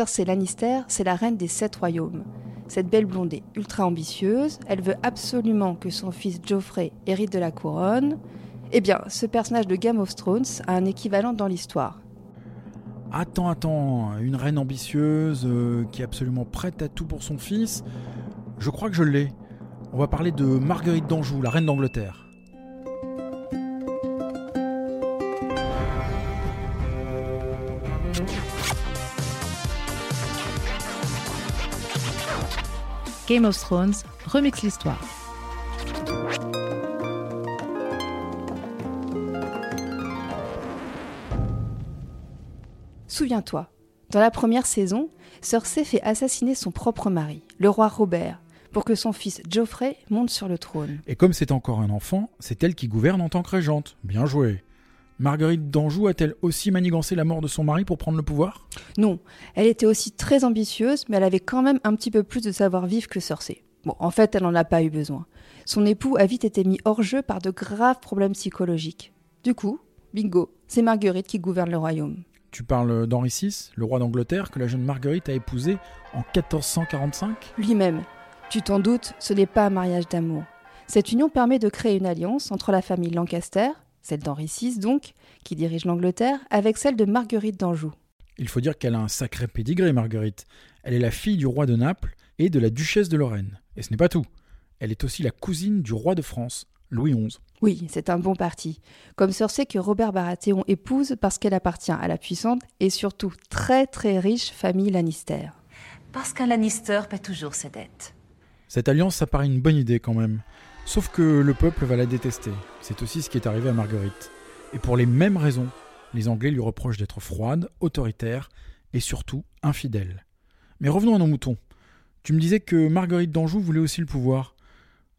Cersei Lannister, c'est la reine des sept royaumes. Cette belle blonde est ultra ambitieuse, elle veut absolument que son fils Geoffrey hérite de la couronne. Eh bien, ce personnage de Game of Thrones a un équivalent dans l'histoire. Attends, attends, une reine ambitieuse euh, qui est absolument prête à tout pour son fils. Je crois que je l'ai. On va parler de Marguerite d'Anjou, la reine d'Angleterre. Game of Thrones remix l'histoire. Souviens-toi, dans la première saison, Cersei fait assassiner son propre mari, le roi Robert, pour que son fils Geoffrey monte sur le trône. Et comme c'est encore un enfant, c'est elle qui gouverne en tant que régente. Bien joué. Marguerite d'Anjou a-t-elle aussi manigancé la mort de son mari pour prendre le pouvoir? Non, elle était aussi très ambitieuse, mais elle avait quand même un petit peu plus de savoir-vivre que Cersei. Bon, en fait, elle n'en a pas eu besoin. Son époux a vite été mis hors jeu par de graves problèmes psychologiques. Du coup, bingo, c'est Marguerite qui gouverne le royaume. Tu parles d'Henri VI, le roi d'Angleterre, que la jeune Marguerite a épousé en 1445 Lui-même. Tu t'en doutes, ce n'est pas un mariage d'amour. Cette union permet de créer une alliance entre la famille Lancaster, celle d'Henri VI donc, qui dirige l'Angleterre, avec celle de Marguerite d'Anjou. Il faut dire qu'elle a un sacré pédigré, Marguerite. Elle est la fille du roi de Naples et de la duchesse de Lorraine. Et ce n'est pas tout. Elle est aussi la cousine du roi de France, Louis XI. Oui, c'est un bon parti. Comme Cersei que Robert Baratheon épouse parce qu'elle appartient à la puissante et surtout très très riche famille Lannister. Parce qu'un Lannister paie toujours ses dettes. Cette alliance, ça paraît une bonne idée quand même. Sauf que le peuple va la détester. C'est aussi ce qui est arrivé à Marguerite. Et pour les mêmes raisons, les Anglais lui reprochent d'être froide, autoritaire et surtout infidèle. Mais revenons à nos moutons. Tu me disais que Marguerite d'Anjou voulait aussi le pouvoir.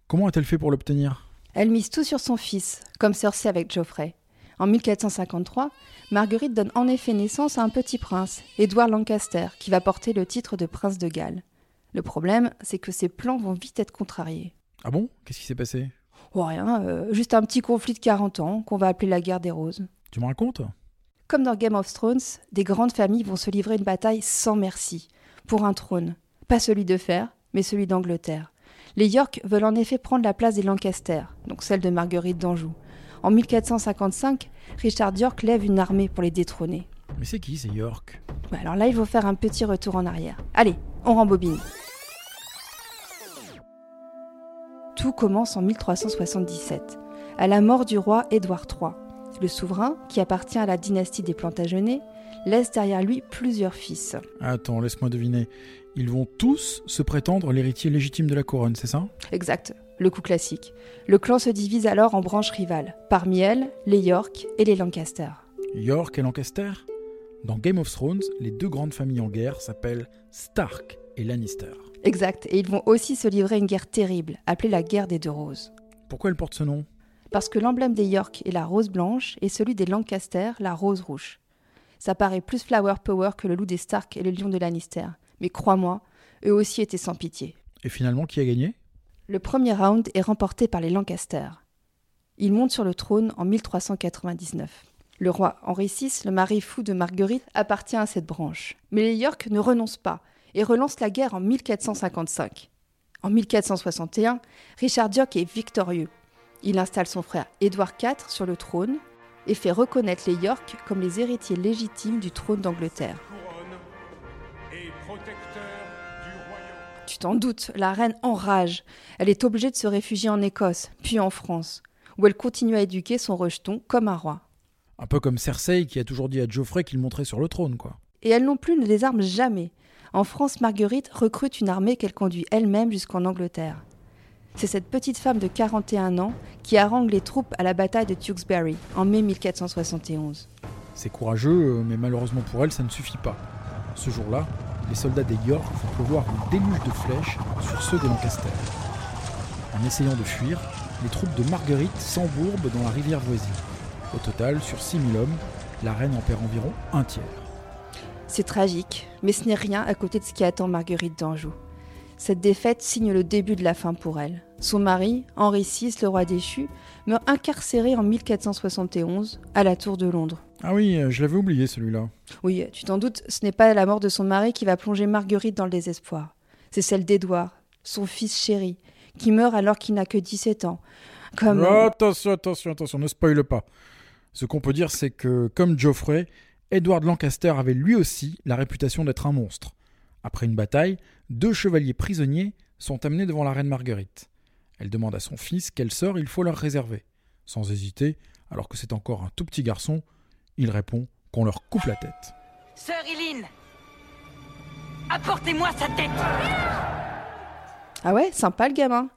Comment a-t-elle fait pour l'obtenir? Elle mise tout sur son fils, comme Cersei avec Geoffrey. En 1453, Marguerite donne en effet naissance à un petit prince, Édouard Lancaster, qui va porter le titre de prince de Galles. Le problème, c'est que ses plans vont vite être contrariés. Ah bon? Qu'est-ce qui s'est passé? Oh rien, euh, juste un petit conflit de 40 ans qu'on va appeler la guerre des roses. Tu me racontes? Comme dans Game of Thrones, des grandes familles vont se livrer une bataille sans merci, pour un trône. Pas celui de fer, mais celui d'Angleterre. Les York veulent en effet prendre la place des Lancaster, donc celle de Marguerite d'Anjou. En 1455, Richard York lève une armée pour les détrôner. Mais c'est qui ces York? Ouais, Alors là, il faut faire un petit retour en arrière. Allez, on rembobine. Tout commence en 1377, à la mort du roi Édouard III. Le souverain, qui appartient à la dynastie des Plantagenets, laisse derrière lui plusieurs fils. Attends, laisse-moi deviner. Ils vont tous se prétendre l'héritier légitime de la couronne, c'est ça? Exact, le coup classique. Le clan se divise alors en branches rivales. Parmi elles, les York et les Lancaster. York et Lancaster? Dans Game of Thrones, les deux grandes familles en guerre s'appellent Stark et Lannister. Exact, et ils vont aussi se livrer une guerre terrible, appelée la guerre des deux roses. Pourquoi elle porte ce nom? Parce que l'emblème des York est la rose blanche et celui des Lancaster la rose rouge. Ça paraît plus flower power que le loup des Stark et le lion de Lannister. Mais crois-moi, eux aussi étaient sans pitié. Et finalement, qui a gagné? Le premier round est remporté par les Lancaster. Ils montent sur le trône en 1399. Le roi Henri VI, le mari fou de Marguerite, appartient à cette branche. Mais les York ne renoncent pas et relancent la guerre en 1455. En 1461, Richard York est victorieux. Il installe son frère Édouard IV sur le trône et fait reconnaître les York comme les héritiers légitimes du trône d'Angleterre. Tu t'en doutes, la reine enrage. Elle est obligée de se réfugier en Écosse, puis en France, où elle continue à éduquer son rejeton comme un roi. Un peu comme Cersei qui a toujours dit à Geoffrey qu'il monterait sur le trône, quoi. Et elle non plus ne désarme jamais. En France, Marguerite recrute une armée qu'elle conduit elle-même jusqu'en Angleterre. C'est cette petite femme de 41 ans qui harangue les troupes à la bataille de Tewkesbury en mai 1471. C'est courageux, euh, mais malheureusement pour elle, ça ne suffit pas. Ce jour-là, les soldats des York font pleuvoir un déluge de flèches sur ceux des Lancaster. En essayant de fuir, les troupes de Marguerite s'embourbent dans la rivière voisine. Au total, sur 6000 hommes, la reine en perd environ un tiers. C'est tragique, mais ce n'est rien à côté de ce qui attend Marguerite d'Anjou. Cette défaite signe le début de la fin pour elle. Son mari, Henri VI, le roi déchu, meurt incarcéré en 1471 à la Tour de Londres. Ah oui, euh, je l'avais oublié celui-là. Oui, tu t'en doutes, ce n'est pas la mort de son mari qui va plonger Marguerite dans le désespoir. C'est celle d'Édouard, son fils chéri, qui meurt alors qu'il n'a que 17 ans. Comme... Attention, attention, attention, ne spoile pas. Ce qu'on peut dire, c'est que, comme Geoffrey, Edward Lancaster avait lui aussi la réputation d'être un monstre. Après une bataille, deux chevaliers prisonniers sont amenés devant la reine Marguerite. Elle demande à son fils quel sort il faut leur réserver. Sans hésiter, alors que c'est encore un tout petit garçon, il répond qu'on leur coupe la tête. Sœur Eileen Apportez-moi sa tête Ah ouais, sympa le gamin.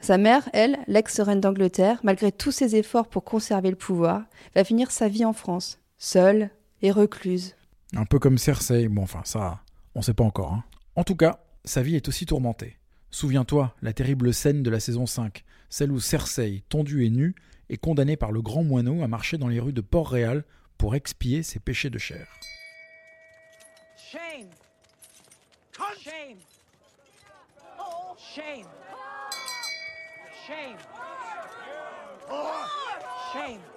Sa mère, elle, l'ex-reine d'Angleterre, malgré tous ses efforts pour conserver le pouvoir, va finir sa vie en France, seule et recluse. Un peu comme Cersei, bon enfin ça, on sait pas encore. Hein. En tout cas, sa vie est aussi tourmentée. Souviens-toi, la terrible scène de la saison 5, celle où Cersei, tondue et nue, est condamnée par le grand moineau à marcher dans les rues de Port-Réal pour expier ses péchés de chair. Shame Shame Shame Shame Shame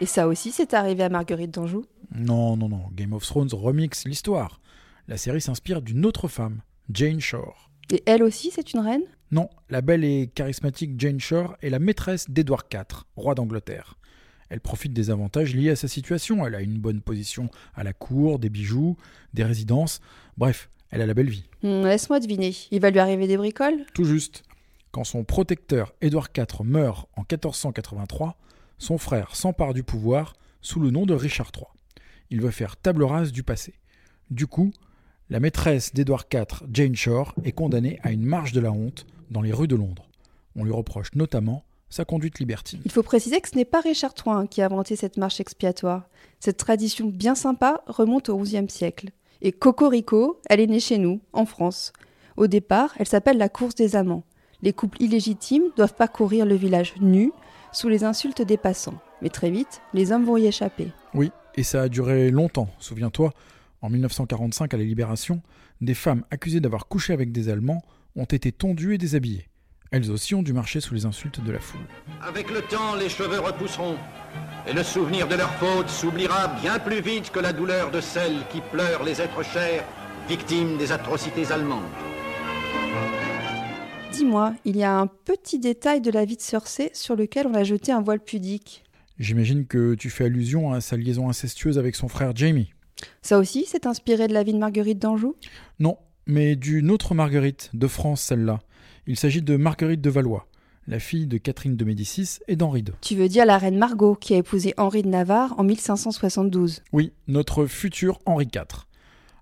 Et ça aussi, c'est arrivé à Marguerite d'Anjou? Non, non, non, Game of Thrones remixe l'histoire. La série s'inspire d'une autre femme, Jane Shore. Et elle aussi, c'est une reine? Non, la belle et charismatique Jane Shore est la maîtresse d'Édouard IV, roi d'Angleterre. Elle profite des avantages liés à sa situation. Elle a une bonne position à la cour, des bijoux, des résidences. Bref, elle a la belle vie. Hmm, Laisse-moi deviner. Il va lui arriver des bricoles? Tout juste. Quand son protecteur Édouard IV meurt en 1483, son frère s'empare du pouvoir sous le nom de Richard III. Il veut faire table rase du passé. Du coup, la maîtresse d'Édouard IV, Jane Shore, est condamnée à une marche de la honte dans les rues de Londres. On lui reproche notamment sa conduite libertine. Il faut préciser que ce n'est pas Richard III qui a inventé cette marche expiatoire. Cette tradition bien sympa remonte au XIe siècle. Et Cocorico, elle est née chez nous, en France. Au départ, elle s'appelle la course des amants. Les couples illégitimes doivent parcourir le village nu, sous les insultes des passants. Mais très vite, les hommes vont y échapper. Oui, et ça a duré longtemps, souviens-toi. En 1945, à la Libération, des femmes accusées d'avoir couché avec des Allemands ont été tondues et déshabillées. Elles aussi ont dû marcher sous les insultes de la foule. Avec le temps, les cheveux repousseront. Et le souvenir de leur faute s'oubliera bien plus vite que la douleur de celles qui pleurent les êtres chers, victimes des atrocités allemandes. Dis-moi, il y a un petit détail de la vie de Cersei sur lequel on a jeté un voile pudique. J'imagine que tu fais allusion à sa liaison incestueuse avec son frère Jamie. Ça aussi, c'est inspiré de la vie de Marguerite d'Anjou? Non, mais d'une autre Marguerite, de France celle-là. Il s'agit de Marguerite de Valois, la fille de Catherine de Médicis et d'Henri II. Tu veux dire la reine Margot qui a épousé Henri de Navarre en 1572 Oui, notre futur Henri IV.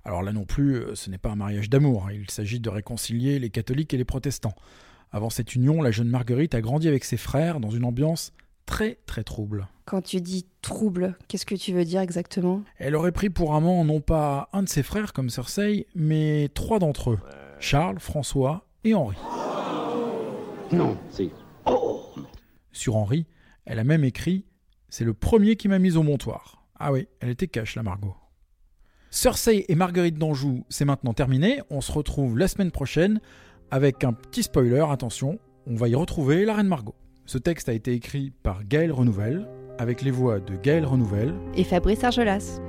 Alors là non plus, euh, ce n'est pas un mariage d'amour, hein. il s'agit de réconcilier les catholiques et les protestants. Avant cette union, la jeune Marguerite a grandi avec ses frères dans une ambiance très très trouble. Quand tu dis trouble, qu'est-ce que tu veux dire exactement? Elle aurait pris pour amant non pas un de ses frères comme Cersei, mais trois d'entre eux, Charles, François et Henri. Non, c'est. Sur Henri, elle a même écrit C'est le premier qui m'a mise au montoir. Ah oui, elle était cash, la Margot. Cersei et Marguerite d'Anjou, c'est maintenant terminé. On se retrouve la semaine prochaine avec un petit spoiler. Attention, on va y retrouver la reine Margot. Ce texte a été écrit par Gaël Renouvelle, avec les voix de Gaël Renouvelle Et Fabrice Argelas